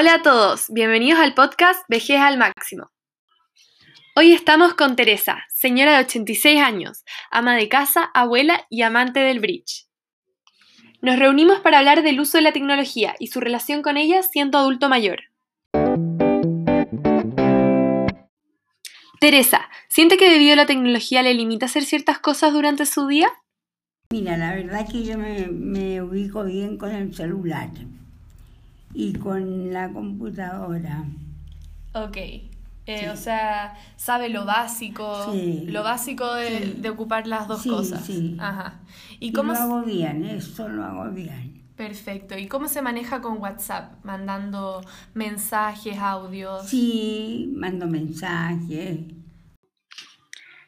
Hola a todos, bienvenidos al podcast Vejez al Máximo. Hoy estamos con Teresa, señora de 86 años, ama de casa, abuela y amante del bridge. Nos reunimos para hablar del uso de la tecnología y su relación con ella siendo adulto mayor. Teresa, ¿siente que debido a la tecnología le limita hacer ciertas cosas durante su día? Mira, la verdad que yo me, me ubico bien con el celular y con la computadora. Ok. Eh, o sea, sabe lo básico, Sí. lo básico de, Sí. de ocupar las dos Sí, cosas. sí. Ajá. ¿Y Y cómo lo hago bien, eso lo hago bien. Perfecto. ¿Y cómo se maneja con WhatsApp? Mandando mensajes, audios. Sí, mando mensajes.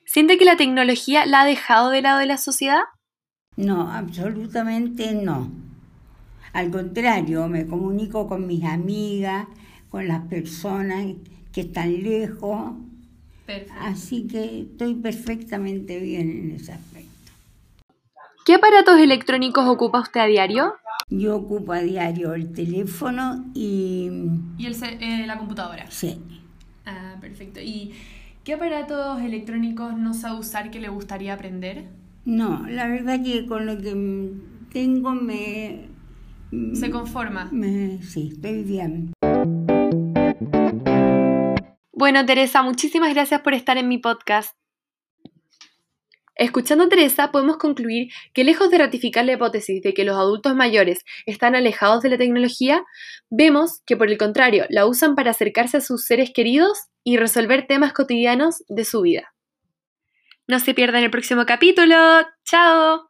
¿Siente que la tecnología la ha dejado de lado de la sociedad? No, absolutamente no. Al contrario, me comunico con mis amigas, con las personas que están lejos, Perfecto. así que estoy perfectamente bien en ese aspecto. ¿Qué aparatos electrónicos ocupa usted a diario? Yo ocupo a diario el teléfono y Y el, la computadora. sí, Ah, perfecto. ¿Y qué aparatos electrónicos no sabe usar que le gustaría aprender? no, la verdad que con lo que tengo me, ¿Se conforma? me sí, estoy bien. Bueno, Teresa, muchísimas gracias por estar en mi podcast. Escuchando a Teresa, podemos concluir que lejos de ratificar la hipótesis de que los adultos mayores están alejados de la tecnología, vemos que por el contrario la usan para acercarse a sus seres queridos y resolver temas cotidianos de su vida. No se pierdan el próximo capítulo. ¡Chao!